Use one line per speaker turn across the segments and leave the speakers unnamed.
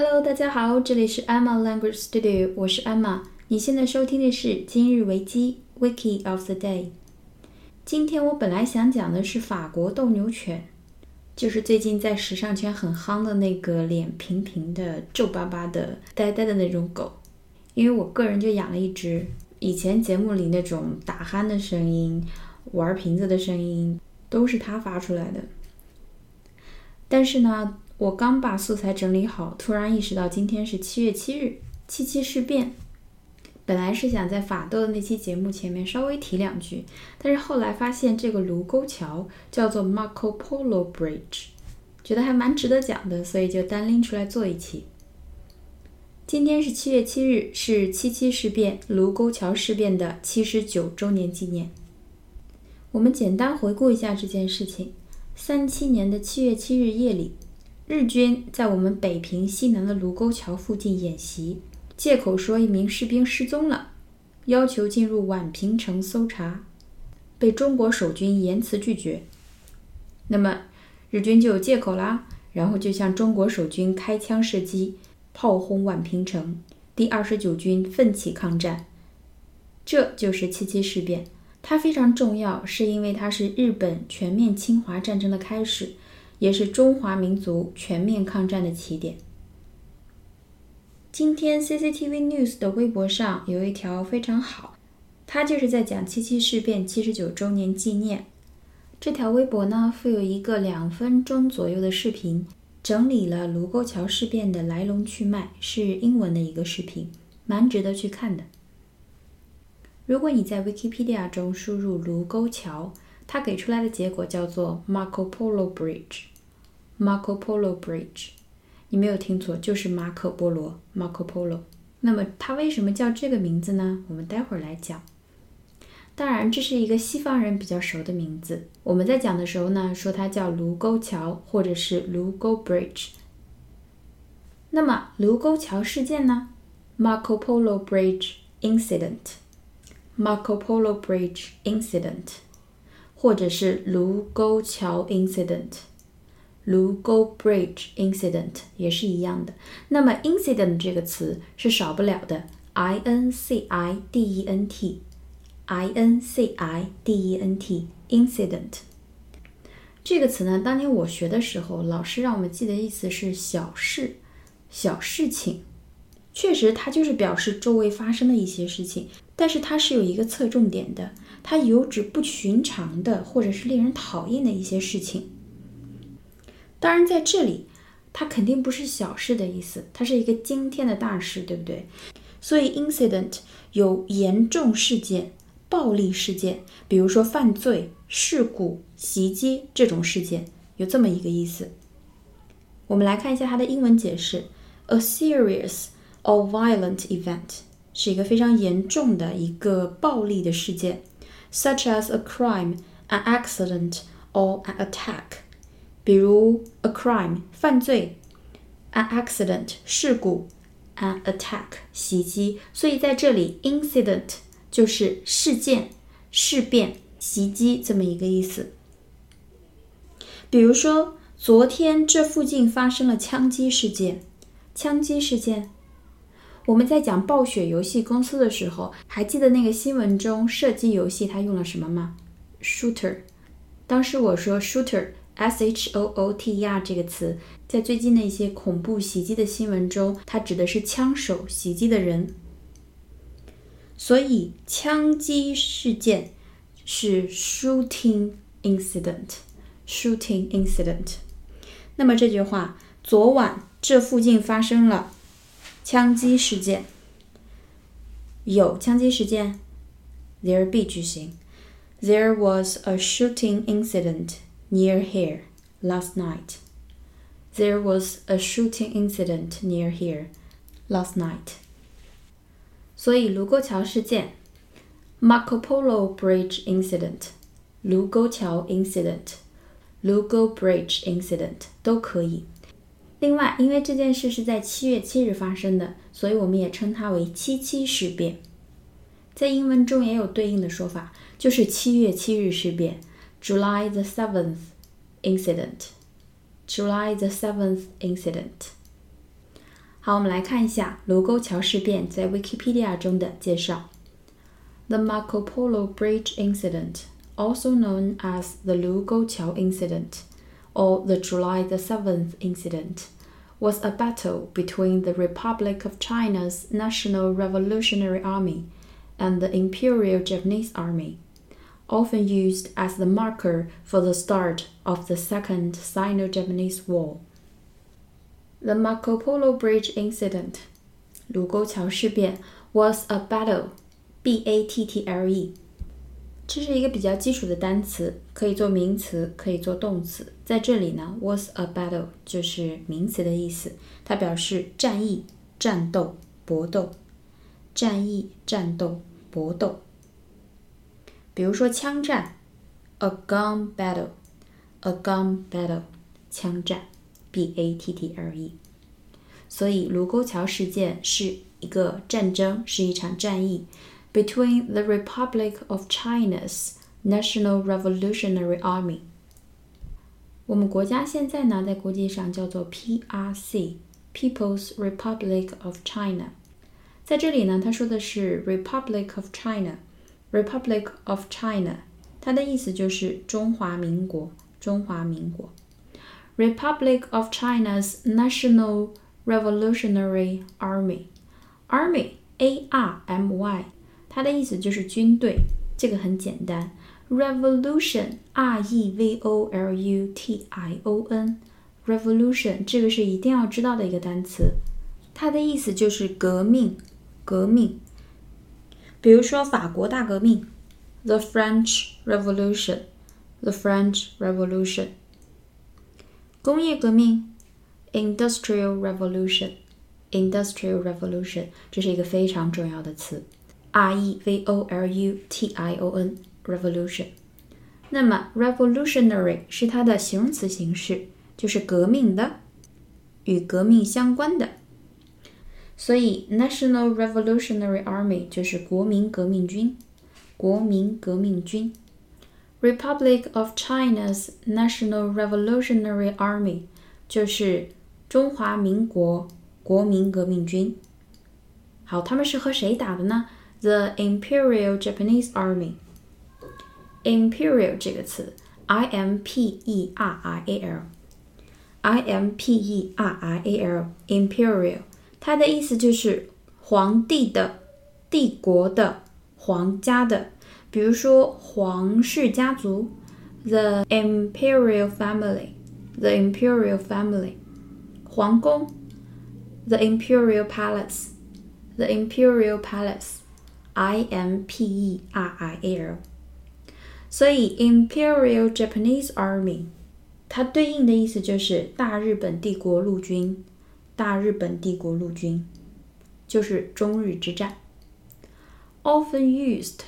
Hello，大家好，这里是 Emma Language Studio，我是 Emma。你现在收听的是今日维基 Wiki of the Day。今天我本来想讲的是法国斗牛犬，就是最近在时尚圈很夯的那个脸平平的、皱巴巴的、呆呆的那种狗，因为我个人就养了一只。以前节目里那种打鼾的声音、玩瓶子的声音，都是它发出来的。但是呢，我刚把素材整理好，突然意识到今天是七月七日，七七事变。本来是想在法斗的那期节目前面稍微提两句，但是后来发现这个卢沟桥叫做 Marco Polo Bridge，觉得还蛮值得讲的，所以就单拎出来做一期。今天是七月七日，是七七事变卢沟桥事变的七十九周年纪念。我们简单回顾一下这件事情：三七年的七月七日夜里，日军在我们北平西南的卢沟桥附近演习，借口说一名士兵失踪了，要求进入宛平城搜查，被中国守军严词拒绝。那么日军就有借口啦，然后就向中国守军开枪射击。炮轰宛平城，第二十九军奋起抗战，这就是七七事变。它非常重要，是因为它是日本全面侵华战争的开始，也是中华民族全面抗战的起点。今天 CCTV News 的微博上有一条非常好，它就是在讲七七事变七十九周年纪念。这条微博呢，附有一个两分钟左右的视频。整理了卢沟桥事变的来龙去脉，是英文的一个视频，蛮值得去看的。如果你在 Wikipedia 中输入卢沟桥，它给出来的结果叫做 Marco Polo Bridge。Marco Polo Bridge，你没有听错，就是马可波罗 Marco Polo。那么它为什么叫这个名字呢？我们待会儿来讲。当然，这是一个西方人比较熟的名字。我们在讲的时候呢，说它叫卢沟桥，或者是卢沟 Bridge。那么，卢沟桥事件呢？Marco Polo Bridge Incident，Marco Polo Bridge Incident，或者是卢沟桥 Incident，卢沟 Bridge Incident 也是一样的。那么，Incident 这个词是少不了的，I N C I D E N T。I N C I D E N T incident 这个词呢，当年我学的时候，老师让我们记的意思是小事、小事情。确实，它就是表示周围发生的一些事情，但是它是有一个侧重点的，它有指不寻常的或者是令人讨厌的一些事情。当然，在这里，它肯定不是小事的意思，它是一个惊天的大事，对不对？所以，incident 有严重事件。暴力事件，比如说犯罪、事故、袭击这种事件，有这么一个意思。我们来看一下它的英文解释：a serious or violent event 是一个非常严重的一个暴力的事件，such as a crime, an accident or an attack。比如 a crime 犯罪，an accident 事故，an attack 袭击。所以在这里 incident。就是事件、事变、袭击这么一个意思。比如说，昨天这附近发生了枪击事件。枪击事件，我们在讲暴雪游戏公司的时候，还记得那个新闻中射击游戏它用了什么吗？Shooter。当时我说 Shooter，S H O O T E R 这个词，在最近的一些恐怖袭击的新闻中，它指的是枪手袭击的人。所以，枪击事件是 shooting incident，shooting incident。那么这句话，昨晚这附近发生了枪击事件，有枪击事件，there be 句型，there was a shooting incident near here last night。There was a shooting incident near here last night. 所以卢沟桥事件，Marco Polo Bridge Incident，卢沟桥 Incident，卢沟 Bridge Incident 都可以。 另外，因为这件事是在七月七日发生的，所以我们也称它为七七事变。在英文中也有对应的说法，就是七月七日事变，July the seventh incident，July the seventh incident。好，我们来看一下卢沟桥事变在 Wikipedia 中的介绍。The Marco Polo Bridge Incident, also known as the Lugou Incident or the July the 7th Incident, was a battle between the Republic of China's National Revolutionary Army and the Imperial Japanese Army, often used as the marker for the start of the Second Sino Japanese War. The Marco Polo Bridge incident, 卢沟桥事变 was a battle, B A T T L E。 这是一个比较基础的单词，可以做名词，可以做动词。在这里呢，was a battle 就是名词的意思，它表示战役、战斗、搏斗。战役、战斗、搏斗。比如说枪战，a gun battle，a gun battle，枪战。B A T T L E，所以卢沟桥事件是一个战争，是一场战役 ，between the Republic of China's National Revolutionary Army。我们国家现在呢，在国际上叫做 P R C，People's Republic of China。在这里呢，他说的是 Republic of China，Republic of China，它的意思就是中华民国，中华民国。Republic of China's National Revolutionary Army. Army A R M Y， 它的意思就是军队，这个很简单。Revolution R E V O L U T I O N，Revolution 这个是一定要知道的一个单词，它的意思就是革命，革命。比如说法国大革命，The French Revolution，The French Revolution。工业革命，Industrial Revolution，Industrial Revolution，这是一个非常重要的词，R E V O L U T I O N，Revolution。那么，revolutionary 是它的形容词形式，就是革命的，与革命相关的。所以，National Revolutionary Army 就是国民革命军，国民革命军。Republic of China's National Revolutionary Army 就是中华民国国民革命军。好，他们是和谁打的呢 ？The Imperial Japanese Army。Imperial 这个词，I M P E R I A L，I M P E R I A L，Imperial，它的意思就是皇帝的、帝国的、皇家的。比如说皇室家族，the imperial family，the imperial family，皇宫，the imperial palace，the imperial Imperial，。所以 Imperial Japanese Army，它对应的意思就是大日本帝国陆军，大日本帝国陆军，就是中日之战。Often used。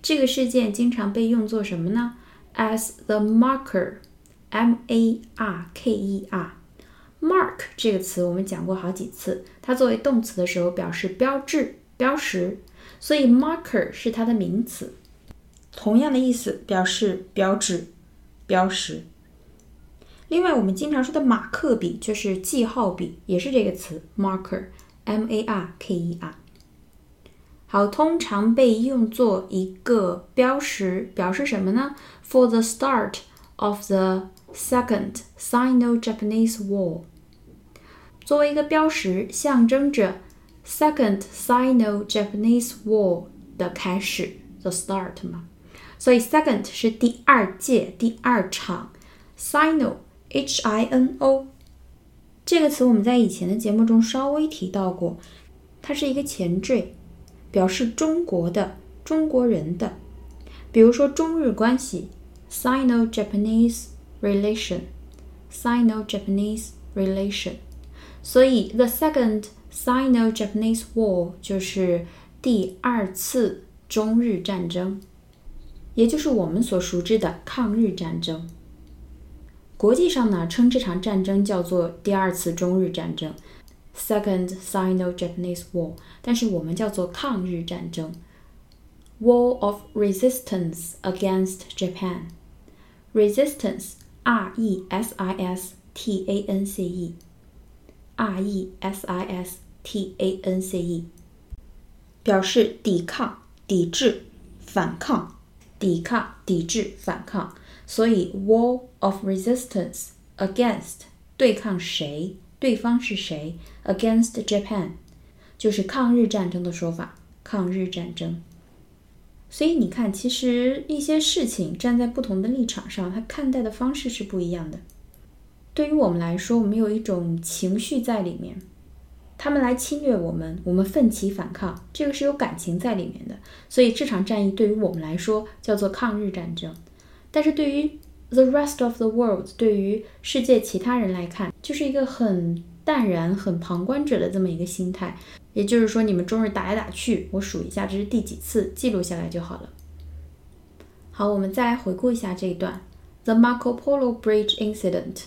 这个事件经常被用作什么呢？As the marker，M A R K E R，mark 这个词我们讲过好几次，它作为动词的时候表示标志、标识，所以 marker 是它的名词，同样的意思表示标志、标识。另外，我们经常说的马克笔就是记号笔，也是这个词 marker，M A R K E R。好，通常被用作一个标识，表示什么呢？For the start of the Second Sino-Japanese War，作为一个标识，象征着 Second Sino-Japanese War 的开始，the start 嘛。所以 Second 是第二届、第二场，Sino，H-I-N-O 这个词我们在以前的节目中稍微提到过，它是一个前缀。表示中国的、中国人的，比如说中日关系，Sino-Japanese relation，Sino-Japanese relation。所以，the second Sino-Japanese War 就是第二次中日战争，也就是我们所熟知的抗日战争。国际上呢，称这场战争叫做第二次中日战争。Second Sino-Japanese War，但是我们叫做抗日战争，War of Resistance against Japan）。Resistance（R-E-S-I-S-T-A-N-C-E） R E S I S T A N C E，表示抵抗、抵制、反抗、抵抗、抵制、反抗。所以，war of resistance against 对抗谁？对方是谁？against Japan 就是抗日战争的说法。抗日战争。所以你看，其实一些事情站在不同的立场上，他看待的方式是不一样的。对于我们来说，我们有一种情绪在里面，他们来侵略我们，我们奋起反抗，这个是有感情在里面的。所以这场战役对于我们来说叫做抗日战争，但是对于 the rest of the world，对于世界其他人来看，就是一个很淡然、很旁观者的这么一个心态。也就是说，你们中日打来打去，我数一下这是第几次，记录下来就好了。好，我们再来回顾一下这一段：The Marco Polo Bridge Incident。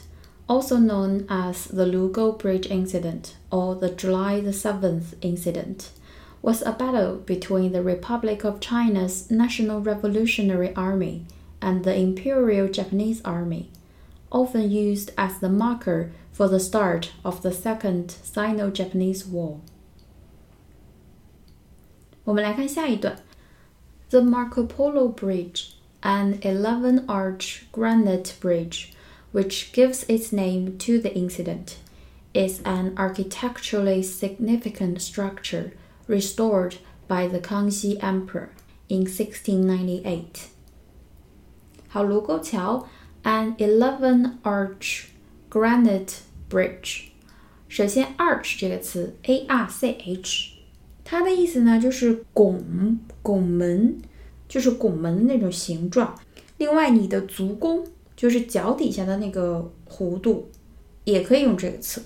also known as the Lugo Bridge Incident or the July the 7th Incident, was a battle between the Republic of China's National Revolutionary Army and the Imperial Japanese Army, often used as the marker for the start of the Second Sino Japanese War. 我们来看下一段，The Marco Polo Bridge, an 11-arch granite bridge which gives its name to the incident, is an architecturally significant structure restored by the Kangxi Emperor in 1698. 好，卢沟桥 an 11-arch granite bridge。首先，arch 这个词，a r c h，它的意思呢就是拱、拱门，就是拱门的那种形状。另外，你的足弓 就是脚底下的那个弧度，也可以用这个词。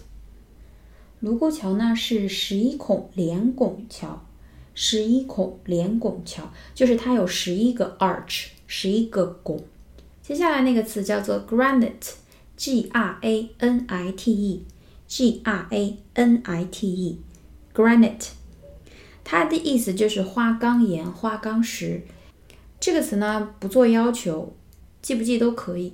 卢沟桥呢是十一孔连拱桥，十一孔连拱桥就是它有十一个 arch，十一个拱。接下来那个词叫做 granite，g r a n i t e，g r a n i t e，granite，它的意思就是花岗岩、花岗石。这个词呢不做要求，记不记都可以。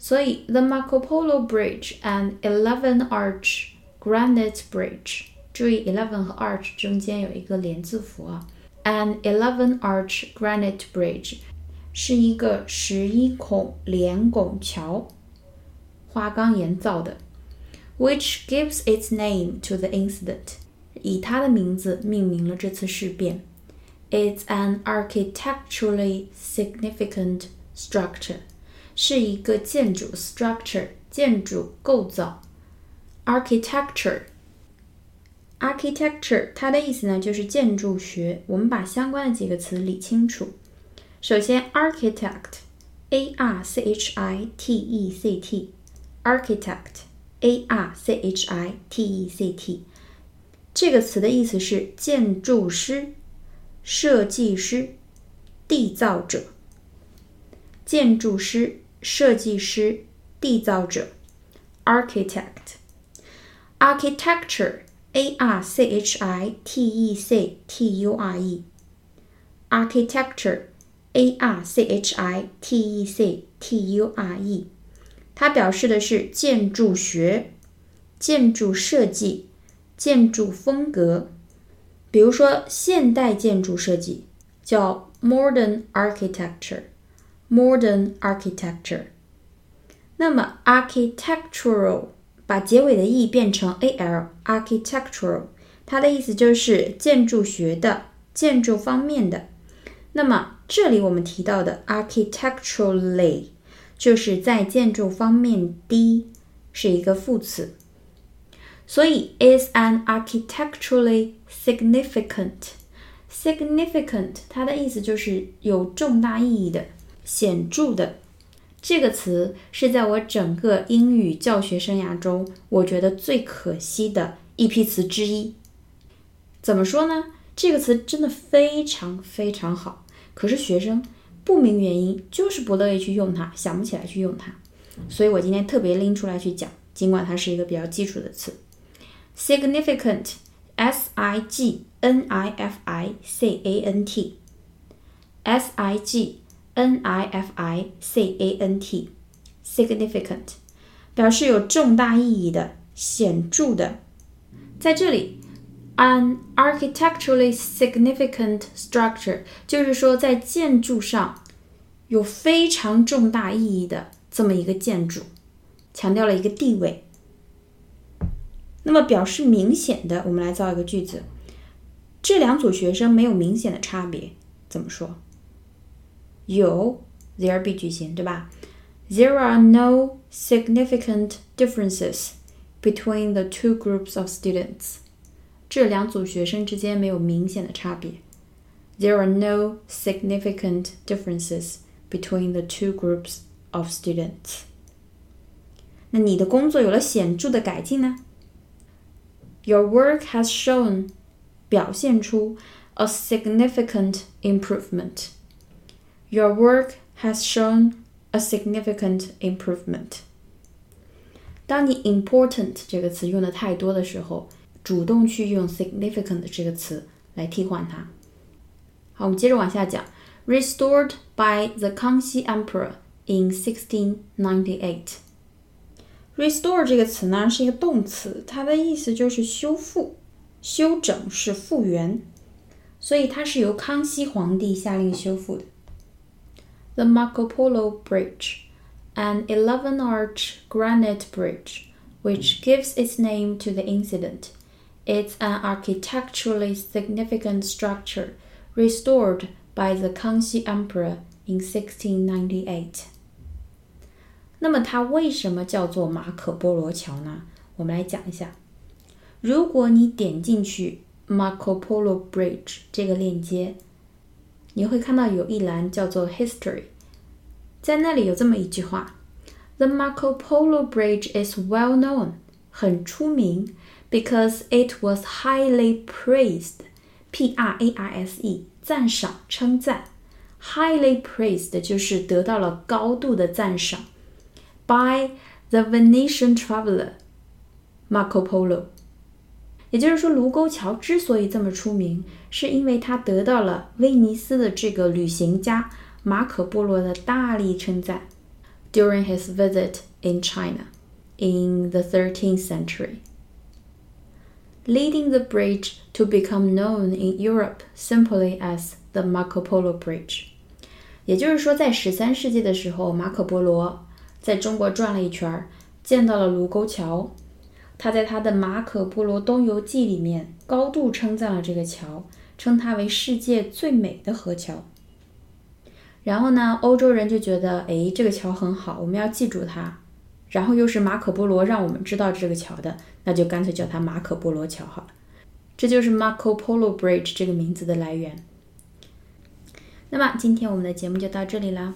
所以，the Marco Polo Bridge and Eleven Arch Granite Bridge，注意 eleven 和 arch 中间有一个连字符啊。An eleven arch granite bridge 是一个十一孔连拱桥，花岗岩造的，which gives its name to the incident，以它的名字命名了这次事变。It's an architecturally significant structure。 是一个建筑 structure 建筑构造 architecture architecture 它的意思呢就是建筑学。我们把相关的几个词理清楚。首先，architect a r c h i t e c t architect a r c h i t e c t 这个词的意思是建筑师、设计师、缔造者。建筑师、设计师、缔造者，architect。architecture，a r c h i t e c t u r e。architecture，a r c h i t e c t u r e。它表示的是建筑学、建筑设计、建筑风格。比如说，现代建筑设计叫 modern architecture。Modern architecture，那么 architectural 把结尾的 e 变成 al，architectural 它的意思就是建筑学的、建筑方面的。那么这里我们提到的 architecturally 就是在建筑方面的，是一个副词。所以 is an architecturally significant。significant 它的意思就是有重大意义的。显著的这个词是在我整个英语教学生涯中，我觉得最可惜的一批词之一。怎么说呢？这个词真的非常非常好，可是学生不明原因就是不乐意去用它，想不起来去用它。所以我今天特别拎出来去讲，尽管它是一个比较基础的词。Significant，s i g n i f i c a n t，s i g。N i f i c a n t significant 表示有重大意义的、显著的，在这里，an architecturally significant structure 就是说在建筑上有非常重大意义的这么一个建筑，强调了一个地位。那么表示明显的，我们来造一个句子。这两组学生没有明显的差别，怎么说？有 there be 句型，对吧？There are no significant differences between the two groups of students。这两组学生之间没有明显的差别。There are no significant differences between the two groups of students。那你的工作有了显着的改进呢？Your work has shown 表现出 a significant improvement. Your work has shown a significant improvement. 当你 important 这个词用的太多的时候，主动去用 significant 这个词来替换它。好，我们接着往下讲。Restored by the Kangxi Emperor in 1698. Restore 这个词呢是一个动词，它的意思就是修复。修整是复原，所以它是由康熙皇帝下令修复的。 The Marco Polo Bridge, an 11-arch granite bridge, which gives its name to the incident, is an architecturally significant structure restored by the Kangxi Emperor in 1698. 那么它为什么叫做马可波罗桥呢？我们来讲一下。如果你点进去 Marco Polo Bridge 这个链接， 你会看到有一栏叫做 History，在那里有这么一句话：The Marco Polo Bridge is well known，很出名，because it was highly praised，P R A I S E，赞赏、称赞，highly praised 就是得到了高度的赞赏，by the Venetian traveler Marco Polo。也就是说，卢沟桥之所以这么出名，是因为它得到了威尼斯的这个旅行家马可·波罗的大力称赞。During his visit in China in the 13th century, leading the bridge to become known in Europe simply as the Marco Polo Bridge。也就是说，在十三世纪的时候，马可·波罗在中国转了一圈，见到了卢沟桥。 他在他的《马可·波罗东游记》里面高度称赞了这个桥，称它为世界最美的河桥。然后呢，欧洲人就觉得，哎，这个桥很好，我们要记住它。然后又是马可·波罗让我们知道这个桥的，那就干脆叫它马可·波罗桥好了。这就是 Marco Polo Bridge 这个名字的来源。那么今天我们的节目就到这里啦。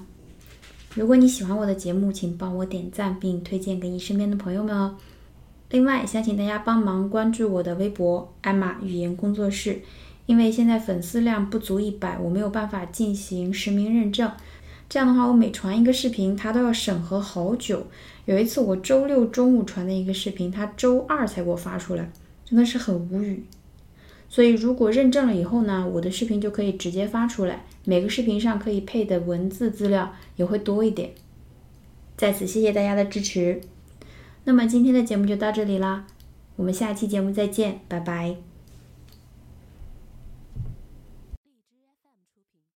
如果你喜欢我的节目，请帮我点赞并推荐给你身边的朋友们哦。另外，想请大家帮忙关注我的微博“艾玛语言工作室”，因为现在粉丝量不足一百，我没有办法进行实名认证。这样的话，我每传一个视频，它都要审核好久。有一次，我周六中午传的一个视频，它周二才给我发出来，真的是很无语。所以，如果认证了以后呢，我的视频就可以直接发出来，每个视频上可以配的文字资料也会多一点。在此，谢谢大家的支持。那么今天的节目就到这里啦，我们下期节目再见，拜拜。